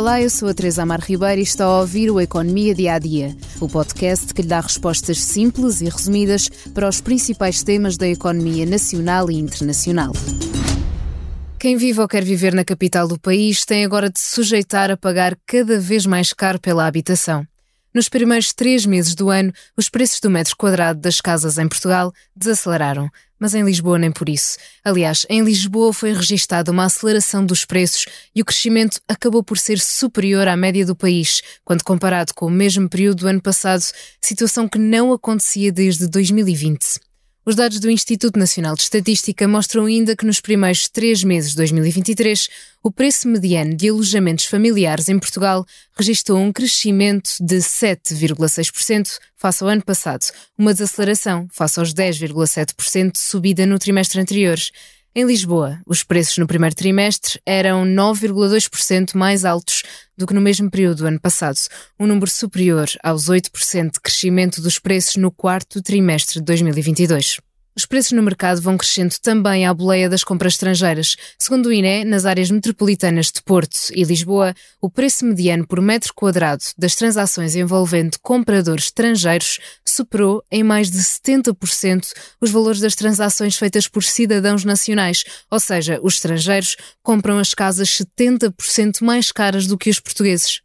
Olá, eu sou a Teresa Amar Ribeiro e está a ouvir o Economia Dia a Dia, o podcast que lhe dá respostas simples e resumidas para os principais temas da economia nacional e internacional. Quem vive ou quer viver na capital do país tem agora de se sujeitar a pagar cada vez mais caro pela habitação. Nos primeiros três meses do ano, os preços do metro quadrado das casas em Portugal desaceleraram, mas em Lisboa nem por isso. Aliás, em Lisboa foi registada uma aceleração dos preços e o crescimento acabou por ser superior à média do país, quando comparado com o mesmo período do ano passado, situação que não acontecia desde 2020. Os dados do Instituto Nacional de Estatística mostram ainda que nos primeiros três meses de 2023, o preço mediano de alojamentos familiares em Portugal registrou um crescimento de 7,6% face ao ano passado, uma desaceleração face aos 10,7% de subida no trimestre anterior. Em Lisboa, os preços no primeiro trimestre eram 9,2% mais altos do que no mesmo período do ano passado, um número superior aos 8% de crescimento dos preços no quarto trimestre de 2022. Os preços no mercado vão crescendo também à boleia das compras estrangeiras. Segundo o INE, nas áreas metropolitanas de Porto e Lisboa, o preço mediano por metro quadrado das transações envolvendo compradores estrangeiros superou em mais de 70% os valores das transações feitas por cidadãos nacionais, ou seja, os estrangeiros compram as casas 70% mais caras do que os portugueses.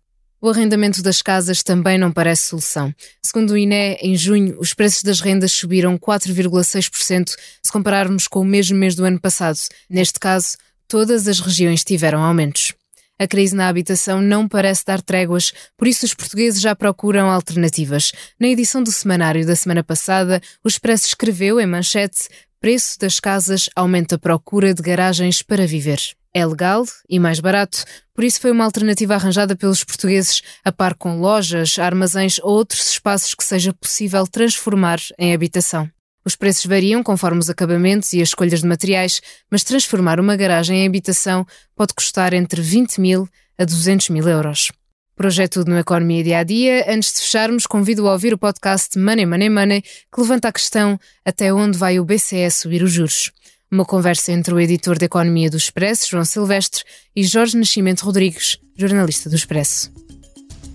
O arrendamento das casas também não parece solução. Segundo o INE, em junho, os preços das rendas subiram 4,6% se compararmos com o mesmo mês do ano passado. Neste caso, todas as regiões tiveram aumentos. A crise na habitação não parece dar tréguas, por isso os portugueses já procuram alternativas. Na edição do semanário da semana passada, o Expresso escreveu em manchete: Preço das casas aumenta a procura de garagens para viver. É legal e mais barato, por isso foi uma alternativa arranjada pelos portugueses, a par com lojas, armazéns ou outros espaços que seja possível transformar em habitação. Os preços variam conforme os acabamentos e as escolhas de materiais, mas transformar uma garagem em habitação pode custar entre 20 mil a 200 mil euros. É tudo no Economia Dia a Dia. Antes de fecharmos, convido a ouvir o podcast Money Money Money, que levanta a questão até onde vai o BCE subir os juros. Uma conversa entre o editor de Economia do Expresso, João Silvestre, e Jorge Nascimento Rodrigues, jornalista do Expresso.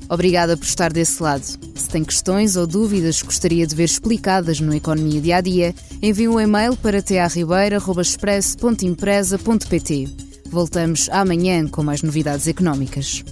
Obrigada por estar desse lado. Se tem questões ou dúvidas que gostaria de ver explicadas no Economia Dia a Dia, envie um e-mail para tearribeira.expresso.empresa.pt. Voltamos amanhã com mais novidades económicas.